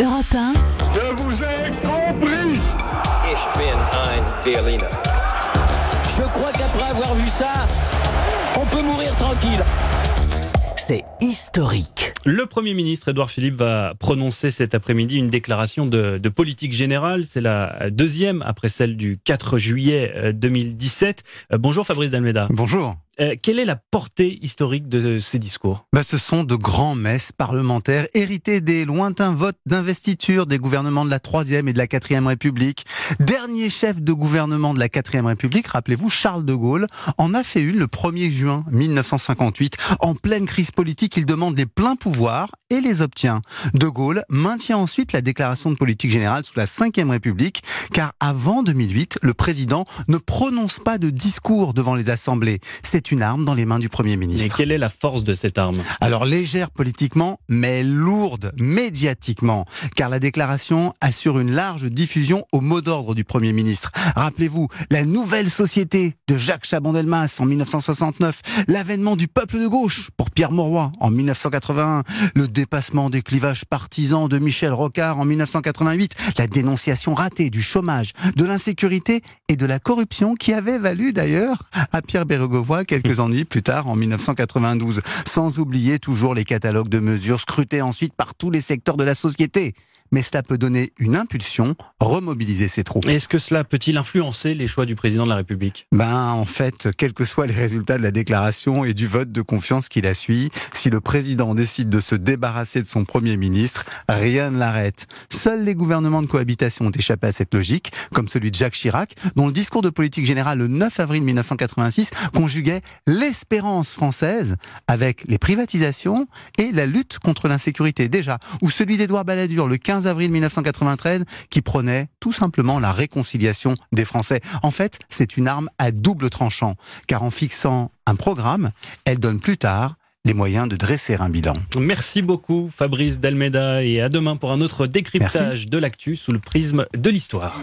Europe 1. Je vous ai compris Ich bin ein Berliner. Je crois qu'après avoir vu ça, on peut mourir tranquille. C'est historique. Le Premier ministre Édouard Philippe va prononcer cet après-midi une déclaration de, de politique générale. C'est la deuxième après celle du 4 juillet euh, 2017. Euh, Bonjour Fabrice Dalmeda. Bonjour. Euh, quelle est la portée historique de ces discours? Bah, ce sont de grands messes parlementaires hérités des lointains votes d'investiture des gouvernements de la Troisième et de la Quatrième République. Dernier chef de gouvernement de la Quatrième République, rappelez-vous, Charles de Gaulle, en a fait une le 1er juin 1958. En pleine crise politique, il demande les pleins pouvoirs et les obtient. De Gaulle maintient ensuite la déclaration de politique générale sous la Ve République, car avant 2008, le président ne prononce pas de discours devant les assemblées. C'est une arme dans les mains du Premier ministre. quelle est la force de cette arme? Alors légère politiquement, mais lourde médiatiquement, car la déclaration assure une large diffusion au mot d'ordre du Premier ministre. Rappelez-vous, la nouvelle société de Jacques Chaban-Delmas en 1969, l'avènement du peuple de gauche pour Pierre Mauroy en 1981, le dépassement des clivages partisans de Michel Rocard en 1988, la dénonciation ratée du chômage, de l'insécurité et de la corruption qui avait valu d'ailleurs à Pierre Bérégovoy quelques ennuis plus tard en 1992. Sans oublier toujours les catalogues de mesures scrutés ensuite par tous les secteurs de la société. Mais cela peut donner une impulsion, remobiliser ses troupes. Est-ce que cela peut-il influencer les choix du président de la République? Ben, en fait, quels que soient les résultats de la déclaration et du vote de confiance qui la suit, si le président décide de se débarrasser de son premier ministre, rien ne l'arrête. Seuls les gouvernements de cohabitation ont échappé à cette logique, comme celui de Jacques Chirac, dont le discours de politique générale le 9 avril 1986 conjuguait l'espérance française avec les privatisations et la lutte contre l'insécurité déjà, ou celui d'Édouard Balladur le 15 avril 1993 qui prônait tout simplement la réconciliation des Français. En fait, c'est une arme à double tranchant, car en fixant un programme, elle donne plus tard les moyens de dresser un bilan. Merci beaucoup Fabrice Dalmeda et à demain pour un autre décryptage de l'actu sous le prisme de l'histoire.